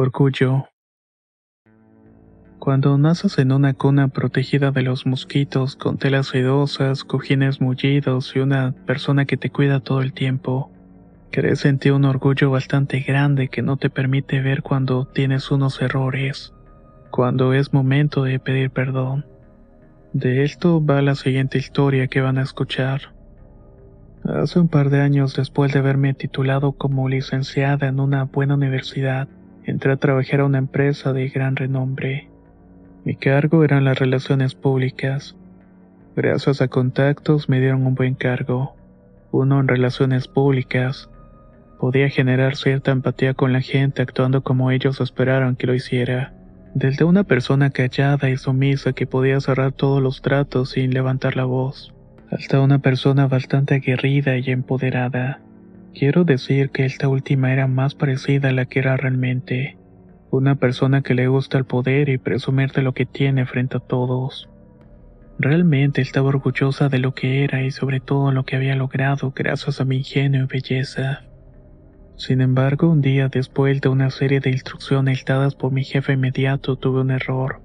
Orgullo. Cuando naces en una cuna protegida de los mosquitos, con telas sedosas, cojines mullidos y una persona que te cuida todo el tiempo, crees en ti un orgullo bastante grande que no te permite ver cuando tienes unos errores, cuando es momento de pedir perdón. De esto va la siguiente historia que van a escuchar. Hace un par de años después de haberme titulado como licenciada en una buena universidad, entré a trabajar a una empresa de gran renombre. Mi cargo eran las relaciones públicas. Gracias a contactos me dieron un buen cargo, uno en relaciones públicas. Podía generar cierta empatía con la gente actuando como ellos esperaron que lo hiciera. Desde una persona callada y sumisa que podía cerrar todos los tratos sin levantar la voz, hasta una persona bastante aguerrida y empoderada. Quiero decir que esta última era más parecida a la que era realmente. Una persona que le gusta el poder y presumir de lo que tiene frente a todos. Realmente estaba orgullosa de lo que era y sobre todo lo que había logrado gracias a mi ingenio y belleza. Sin embargo, un día después de una serie de instrucciones dadas por mi jefe inmediato tuve un error.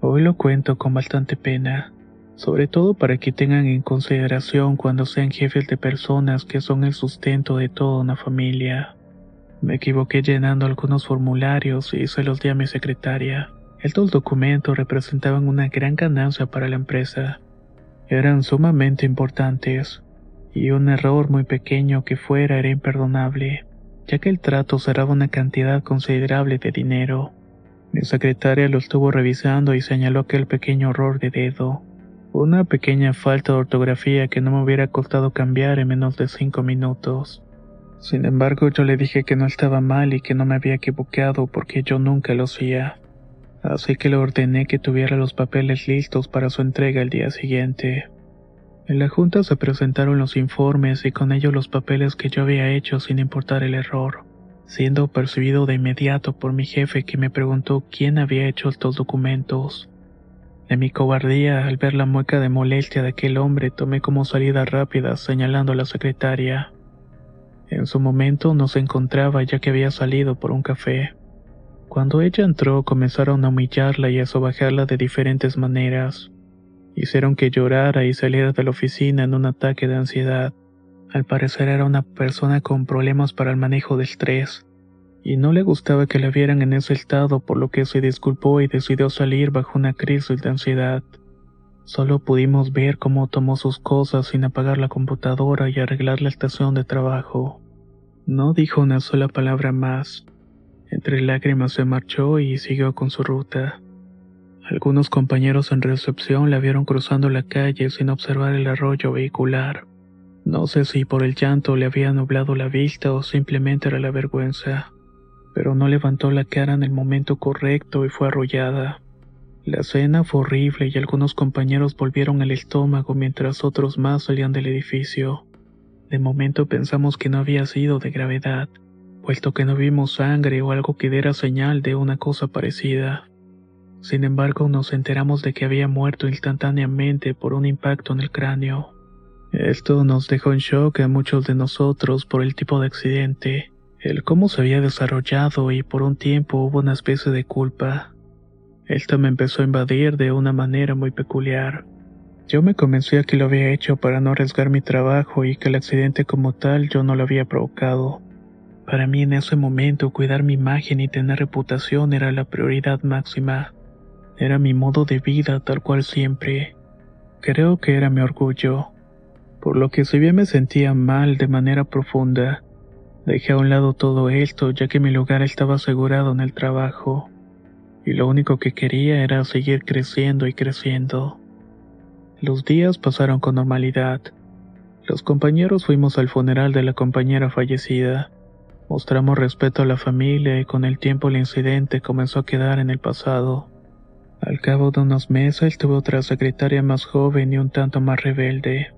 Hoy lo cuento con bastante pena, sobre todo para que tengan en consideración cuando sean jefes de personas que son el sustento de toda una familia. Me equivoqué llenando algunos formularios y se los di a mi secretaria. Estos documentos representaban una gran ganancia para la empresa. Eran sumamente importantes, y un error muy pequeño que fuera era imperdonable ya que el trato cerraba una cantidad considerable de dinero. Mi secretaria lo estuvo revisando y señaló aquel pequeño error de dedo, una pequeña falta de ortografía que no me hubiera costado cambiar en menos de cinco minutos. Sin embargo, yo le dije que no estaba mal y que no me había equivocado porque yo nunca lo hacía. Así que le ordené que tuviera los papeles listos para su entrega el día siguiente. En la junta se presentaron los informes y con ellos los papeles que yo había hecho sin importar el error, siendo percibido de inmediato por mi jefe que me preguntó quién había hecho estos documentos. De mi cobardía, al ver la mueca de molestia de aquel hombre, tomé como salida rápida señalando a la secretaria. En su momento no se encontraba ya que había salido por un café. Cuando ella entró comenzaron a humillarla y a sobajarla de diferentes maneras. Hicieron que llorara y saliera de la oficina en un ataque de ansiedad. Al parecer era una persona con problemas para el manejo del estrés, y no le gustaba que la vieran en ese estado por lo que se disculpó y decidió salir bajo una crisis de ansiedad. Solo pudimos ver cómo tomó sus cosas sin apagar la computadora y arreglar la estación de trabajo. No dijo una sola palabra más. Entre lágrimas se marchó y siguió con su ruta. Algunos compañeros en recepción la vieron cruzando la calle sin observar el arroyo vehicular. No sé si por el llanto le había nublado la vista o simplemente era la vergüenza, pero no levantó la cara en el momento correcto y fue arrollada. La escena fue horrible y algunos compañeros volvieron el estómago mientras otros más salían del edificio. De momento pensamos que no había sido de gravedad, puesto que no vimos sangre o algo que diera señal de una cosa parecida. Sin embargo, nos enteramos de que había muerto instantáneamente por un impacto en el cráneo. Esto nos dejó en shock a muchos de nosotros por el tipo de accidente, el cómo se había desarrollado y por un tiempo hubo una especie de culpa. Esta me empezó a invadir de una manera muy peculiar. Yo me convencí a que lo había hecho para no arriesgar mi trabajo y que el accidente como tal yo no lo había provocado. Para mí en ese momento cuidar mi imagen y tener reputación era la prioridad máxima. Era mi modo de vida tal cual siempre. Creo que era mi orgullo. Por lo que si bien me sentía mal de manera profunda, dejé a un lado todo esto ya que mi lugar estaba asegurado en el trabajo. Y lo único que quería era seguir creciendo y creciendo. Los días pasaron con normalidad. Los compañeros fuimos al funeral de la compañera fallecida. Mostramos respeto a la familia y con el tiempo el incidente comenzó a quedar en el pasado. Al cabo de unos meses tuve otra secretaria más joven y un tanto más rebelde.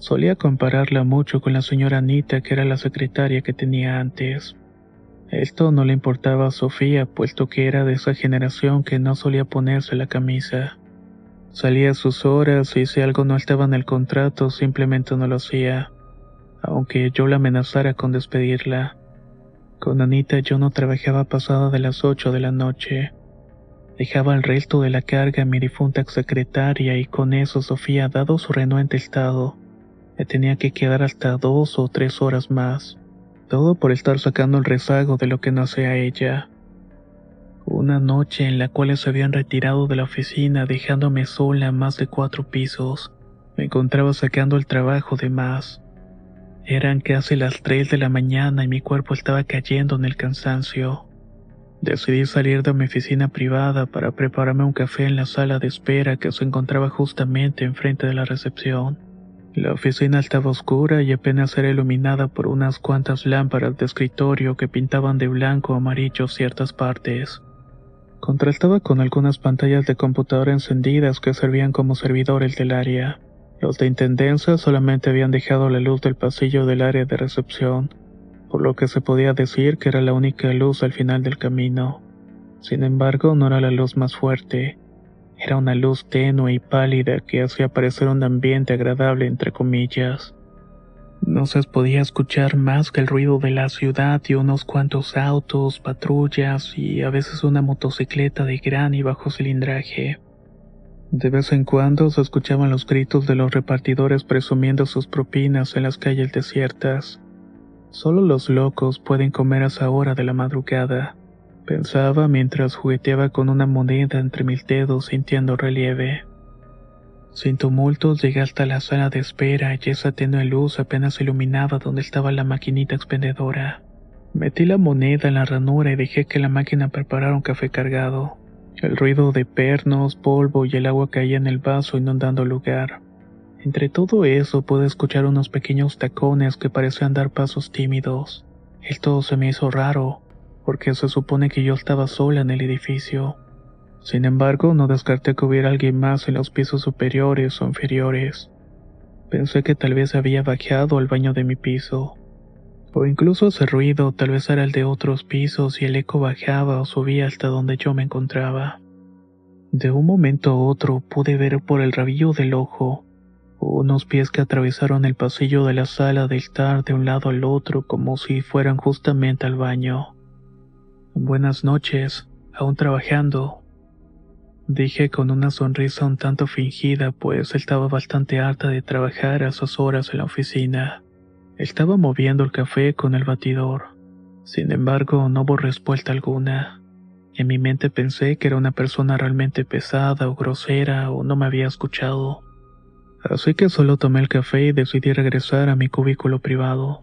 Solía compararla mucho con la señora Anita, que era la secretaria que tenía antes. Esto no le importaba a Sofía, puesto que era de esa generación que no solía ponerse la camisa. Salía a sus horas y si algo no estaba en el contrato simplemente no lo hacía, aunque yo la amenazara con despedirla. Con Anita yo no trabajaba pasada de las ocho de la noche. Dejaba el resto de la carga a mi difunta secretaria y con eso Sofía, dado su renuente estado, me tenía que quedar hasta dos o tres horas más. Todo por estar sacando el rezago de lo que no a ella. Una noche en la cual se habían retirado de la oficina dejándome sola a más de cuatro pisos, me encontraba sacando el trabajo de más. Eran casi las tres de la mañana y mi cuerpo estaba cayendo en el cansancio. Decidí salir de mi oficina privada para prepararme un café en la sala de espera que se encontraba justamente enfrente de la recepción. La oficina estaba oscura y apenas era iluminada por unas cuantas lámparas de escritorio que pintaban de blanco o amarillo ciertas partes. Contrastaba con algunas pantallas de computadora encendidas que servían como servidores del área. Los de intendencia solamente habían dejado la luz del pasillo del área de recepción, por lo que se podía decir que era la única luz al final del camino. Sin embargo, no era la luz más fuerte. Era una luz tenue y pálida que hacía parecer un ambiente agradable entre comillas. No se podía escuchar más que el ruido de la ciudad y unos cuantos autos, patrullas y a veces una motocicleta de gran y bajo cilindraje. De vez en cuando se escuchaban los gritos de los repartidores presumiendo sus propinas en las calles desiertas. Solo los locos pueden comer a esa hora de la madrugada, pensaba mientras jugueteaba con una moneda entre mis dedos sintiendo relieve. Sin tumultos llegué hasta la sala de espera y esa tenue luz apenas iluminaba donde estaba la maquinita expendedora. Metí la moneda en la ranura y dejé que la máquina preparara un café cargado. El ruido de pernos, polvo y el agua caía en el vaso inundando el lugar. Entre todo eso pude escuchar unos pequeños tacones que parecían dar pasos tímidos. Esto se me hizo raro, porque se supone que yo estaba sola en el edificio. Sin embargo, no descarté que hubiera alguien más en los pisos superiores o inferiores. Pensé que tal vez había bajado al baño de mi piso. O incluso ese ruido tal vez era el de otros pisos y el eco bajaba o subía hasta donde yo me encontraba. De un momento a otro pude ver por el rabillo del ojo unos pies que atravesaron el pasillo de la sala de estar de un lado al otro como si fueran justamente al baño. Buenas noches, aún trabajando, Dije con una sonrisa un tanto fingida, pues estaba bastante harta de trabajar a esas horas en la oficina. Estaba moviendo el café con el batidor. Sin embargo, no hubo respuesta alguna. En mi mente pensé que era una persona realmente pesada o grosera o no me había escuchado. Así que solo tomé el café y decidí regresar a mi cubículo privado.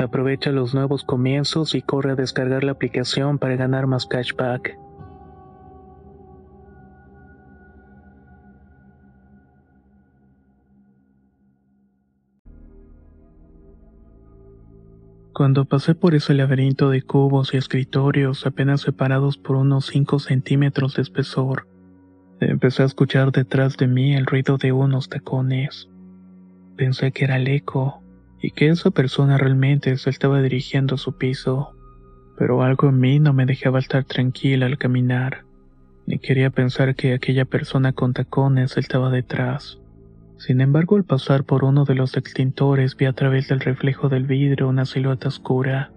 Aprovecha los nuevos comienzos y corre a descargar la aplicación para ganar más cashback. Cuando pasé por ese laberinto de cubos y escritorios apenas separados por unos 5 centímetros de espesor, empecé a escuchar detrás de mí el ruido de unos tacones. Pensé que era el eco y que esa persona realmente se estaba dirigiendo a su piso, pero algo en mí no me dejaba estar tranquila al caminar, ni quería pensar que aquella persona con tacones estaba detrás. Sin embargo, al pasar por uno de los extintores vi a través del reflejo del vidrio una silueta oscura,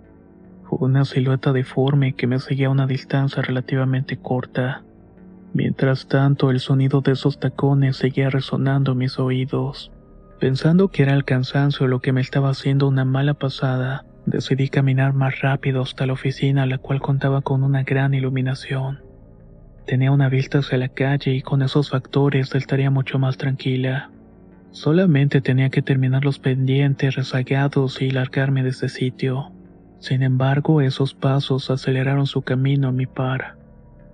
una silueta deforme que me seguía a una distancia relativamente corta. Mientras tanto, el sonido de esos tacones seguía resonando en mis oídos. Pensando que era el cansancio lo que me estaba haciendo una mala pasada, decidí caminar más rápido hasta la oficina, la cual contaba con una gran iluminación. Tenía una vista hacia la calle y con esos factores estaría mucho más tranquila. Solamente tenía que terminar los pendientes rezagados y largarme de ese sitio. Sin embargo, esos pasos aceleraron su camino a mi par.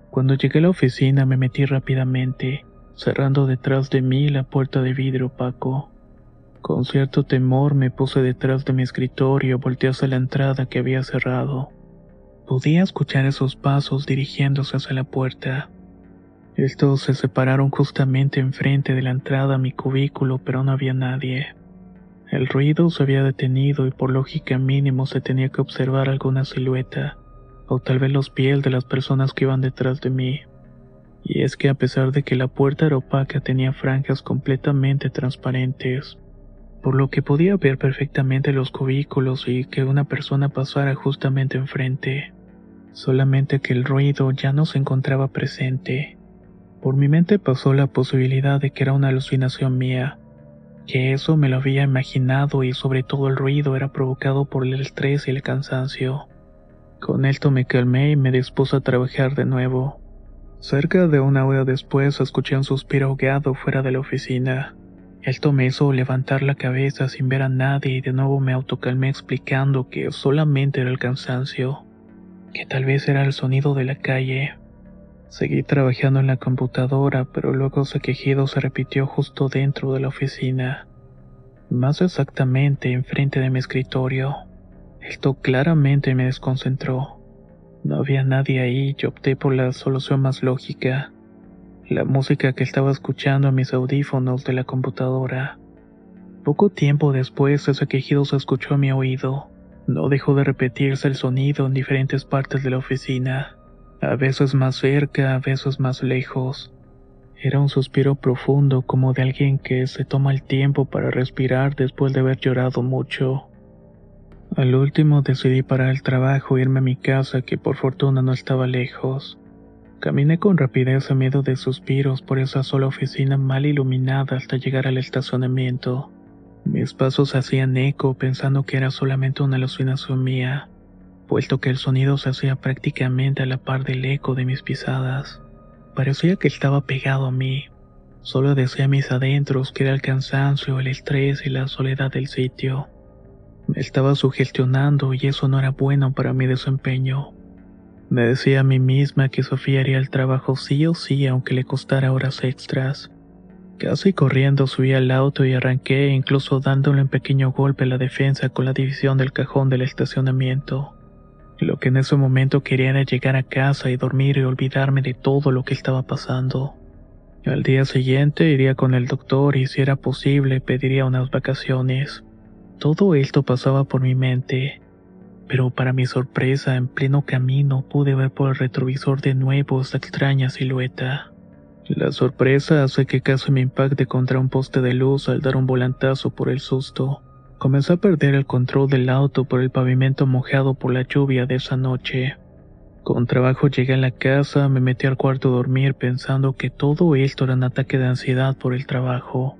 Cuando llegué a la oficina me metí rápidamente, cerrando detrás de mí la puerta de vidrio opaco. Con cierto temor me puse detrás de mi escritorio volteé hacia la entrada que había cerrado. Podía escuchar esos pasos dirigiéndose hacia la puerta. Estos se separaron justamente enfrente de la entrada a mi cubículo, pero no había nadie. El ruido se había detenido y por lógica mínimo se tenía que observar alguna silueta, o tal vez los pies de las personas que iban detrás de mí. Y es que a pesar de que la puerta era opaca tenía franjas completamente transparentes, por lo que podía ver perfectamente los cubículos y que una persona pasara justamente enfrente, solamente que el ruido ya no se encontraba presente. Por mi mente pasó la posibilidad de que era una alucinación mía, que eso me lo había imaginado y sobre todo el ruido era provocado por el estrés y el cansancio. Con esto me calmé y me dispuse a trabajar de nuevo. Cerca de una hora después escuché un suspiro ahogado fuera de la oficina. Esto me hizo levantar la cabeza sin ver a nadie y de nuevo me autocalmé explicando que solamente era el cansancio, que tal vez era el sonido de la calle. Seguí trabajando en la computadora, pero luego ese quejido se repitió justo dentro de la oficina. Más exactamente enfrente de mi escritorio. Esto claramente me desconcentró. No había nadie ahí y opté por la solución más lógica. La música que estaba escuchando en mis audífonos de la computadora. Poco tiempo después ese quejido se escuchó a mi oído. No dejó de repetirse el sonido en diferentes partes de la oficina, a veces más cerca, a veces más lejos. Era un suspiro profundo como de alguien que se toma el tiempo para respirar después de haber llorado mucho. Al último decidí parar el trabajo e irme a mi casa que por fortuna no estaba lejos. Caminé con rapidez a miedo de suspiros por esa sola oficina mal iluminada hasta llegar al estacionamiento. Mis pasos hacían eco pensando que era solamente una alucinación mía, puesto que el sonido se hacía prácticamente a la par del eco de mis pisadas. Parecía que estaba pegado a mí. Solo decía mis adentros que era el cansancio, el estrés y la soledad del sitio. Me estaba sugestionando y eso no era bueno para mi desempeño. Me decía a mí misma que Sofía haría el trabajo sí o sí aunque le costara horas extras. Casi corriendo subí al auto y arranqué incluso dándole un pequeño golpe a la defensa con la división del cajón del estacionamiento. Lo que en ese momento quería era llegar a casa y dormir y olvidarme de todo lo que estaba pasando. Al día siguiente iría con el doctor y si era posible pediría unas vacaciones. Todo esto pasaba por mi mente, pero para mi sorpresa, en pleno camino pude ver por el retrovisor de nuevo esa extraña silueta. La sorpresa hace que casi me impacte contra un poste de luz al dar un volantazo por el susto. Comencé a perder el control del auto por el pavimento mojado por la lluvia de esa noche. Con trabajo llegué a la casa, me metí al cuarto a dormir pensando que todo esto era un ataque de ansiedad por el trabajo.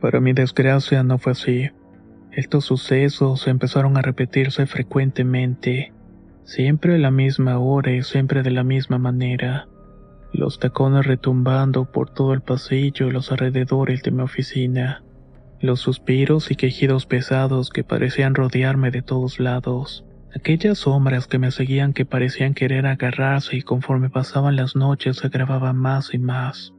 Para mi desgracia no fue así. Estos sucesos empezaron a repetirse frecuentemente, siempre a la misma hora y siempre de la misma manera. Los tacones retumbando por todo el pasillo y los alrededores de mi oficina. Los suspiros y quejidos pesados que parecían rodearme de todos lados. Aquellas sombras que me seguían que parecían querer agarrarse y conforme pasaban las noches se agravaban más y más.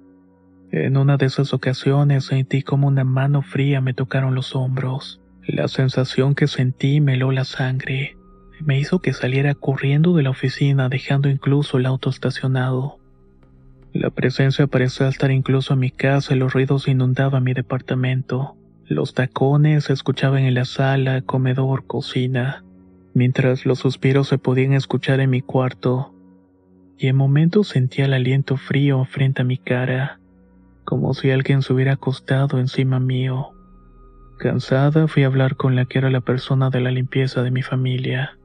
En una de esas ocasiones sentí como una mano fría me tocaron los hombros. La sensación que sentí me heló la sangre. Me hizo que saliera corriendo de la oficina dejando incluso el auto estacionado. La presencia parecía estar incluso en mi casa y los ruidos inundaban mi departamento. Los tacones se escuchaban en la sala, comedor, cocina, mientras los suspiros se podían escuchar en mi cuarto. Y en momentos sentía el aliento frío frente a mi cara, como si alguien se hubiera acostado encima mío. Cansada fui a hablar con la que era la persona de la limpieza de mi familia,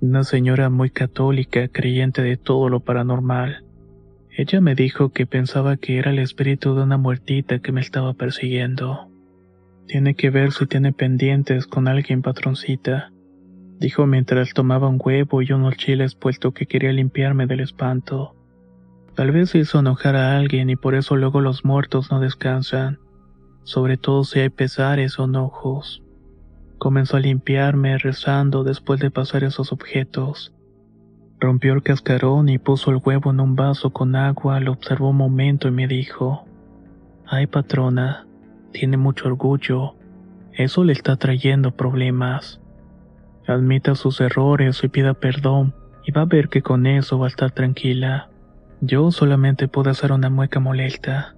una señora muy católica, creyente de todo lo paranormal. Ella me dijo que pensaba que era el espíritu de una muertita que me estaba persiguiendo. Tiene que ver si tiene pendientes con alguien patroncita, dijo mientras tomaba un huevo y unos chiles puesto que quería limpiarme del espanto. Tal vez hizo enojar a alguien y por eso luego los muertos no descansan sobre todo si hay pesares o enojos. Comenzó a limpiarme rezando después de pasar esos objetos. Rompió el cascarón y puso el huevo en un vaso con agua, lo observó un momento y me dijo, Ay patrona, tiene mucho orgullo, eso le está trayendo problemas. Admita sus errores y pida perdón y va a ver que con eso va a estar tranquila. Yo solamente puedo hacer una mueca molesta.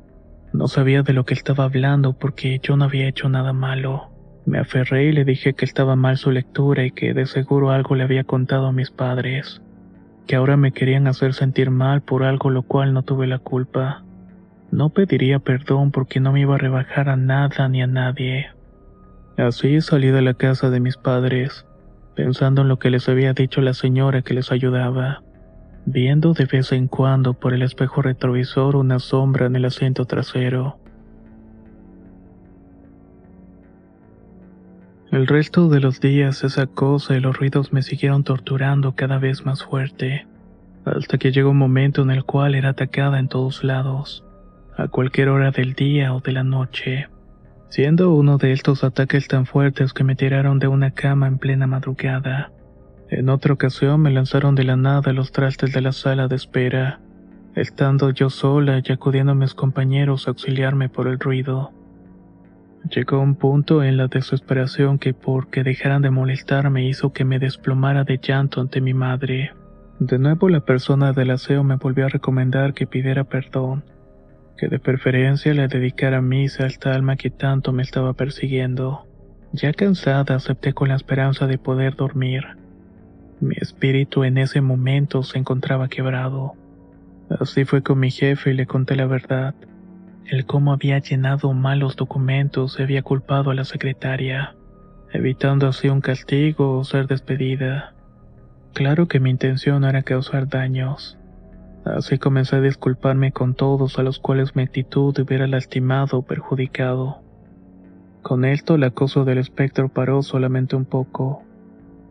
No sabía de lo que estaba hablando porque yo no había hecho nada malo. Me aferré y le dije que estaba mal su lectura y que de seguro algo le había contado a mis padres, que ahora me querían hacer sentir mal por algo lo cual no tuve la culpa. No pediría perdón porque no me iba a rebajar a nada ni a nadie. Así salí de la casa de mis padres, pensando en lo que les había dicho la señora que les ayudaba viendo de vez en cuando por el espejo retrovisor una sombra en el asiento trasero. El resto de los días esa cosa y los ruidos me siguieron torturando cada vez más fuerte, hasta que llegó un momento en el cual era atacada en todos lados, a cualquier hora del día o de la noche, siendo uno de estos ataques tan fuertes que me tiraron de una cama en plena madrugada. En otra ocasión me lanzaron de la nada los trastes de la sala de espera, estando yo sola y acudiendo a mis compañeros a auxiliarme por el ruido. Llegó un punto en la desesperación que porque dejaran de molestarme hizo que me desplomara de llanto ante mi madre. De nuevo la persona del aseo me volvió a recomendar que pidiera perdón, que de preferencia le dedicara misa a esta alma que tanto me estaba persiguiendo. Ya cansada acepté con la esperanza de poder dormir. Mi espíritu en ese momento se encontraba quebrado. Así fue con mi jefe y le conté la verdad. El cómo había llenado mal los documentos y había culpado a la secretaria, evitando así un castigo o ser despedida. Claro que mi intención era causar daños. Así comencé a disculparme con todos a los cuales mi actitud hubiera lastimado o perjudicado. Con esto el acoso del espectro paró solamente un poco.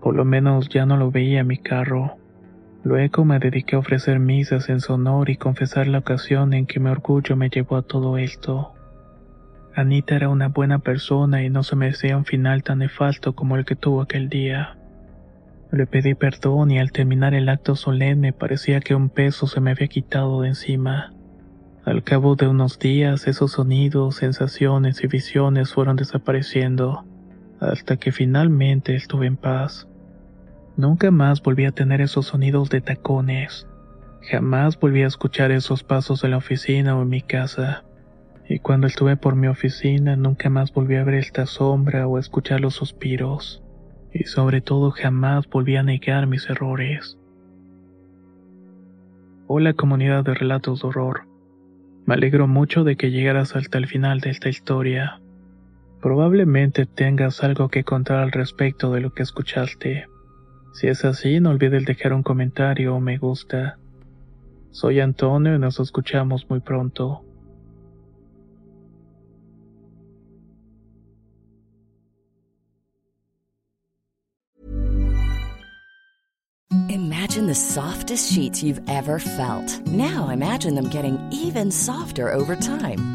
Por lo menos ya no lo veía mi carro. Luego me dediqué a ofrecer misas en su honor y confesar la ocasión en que mi orgullo me llevó a todo esto. Anita era una buena persona y no se merecía un final tan nefasto como el que tuvo aquel día. Le pedí perdón y al terminar el acto solemne parecía que un peso se me había quitado de encima. Al cabo de unos días esos sonidos, sensaciones y visiones fueron desapareciendo, hasta que finalmente estuve en paz. Nunca más volví a tener esos sonidos de tacones. Jamás volví a escuchar esos pasos en la oficina o en mi casa. Y cuando estuve por mi oficina, nunca más volví a ver esta sombra o a escuchar los suspiros. Y sobre todo jamás volví a negar mis errores. Hola comunidad de relatos de horror. Me alegro mucho de que llegaras hasta el final de esta historia. Probablemente tengas algo que contar al respecto de lo que escuchaste. Si es así, no olvides dejar un comentario o me gusta. Soy Antonio y nos escuchamos muy pronto. Imagine the softest sheets you've ever felt. Now imagine them getting even softer over time.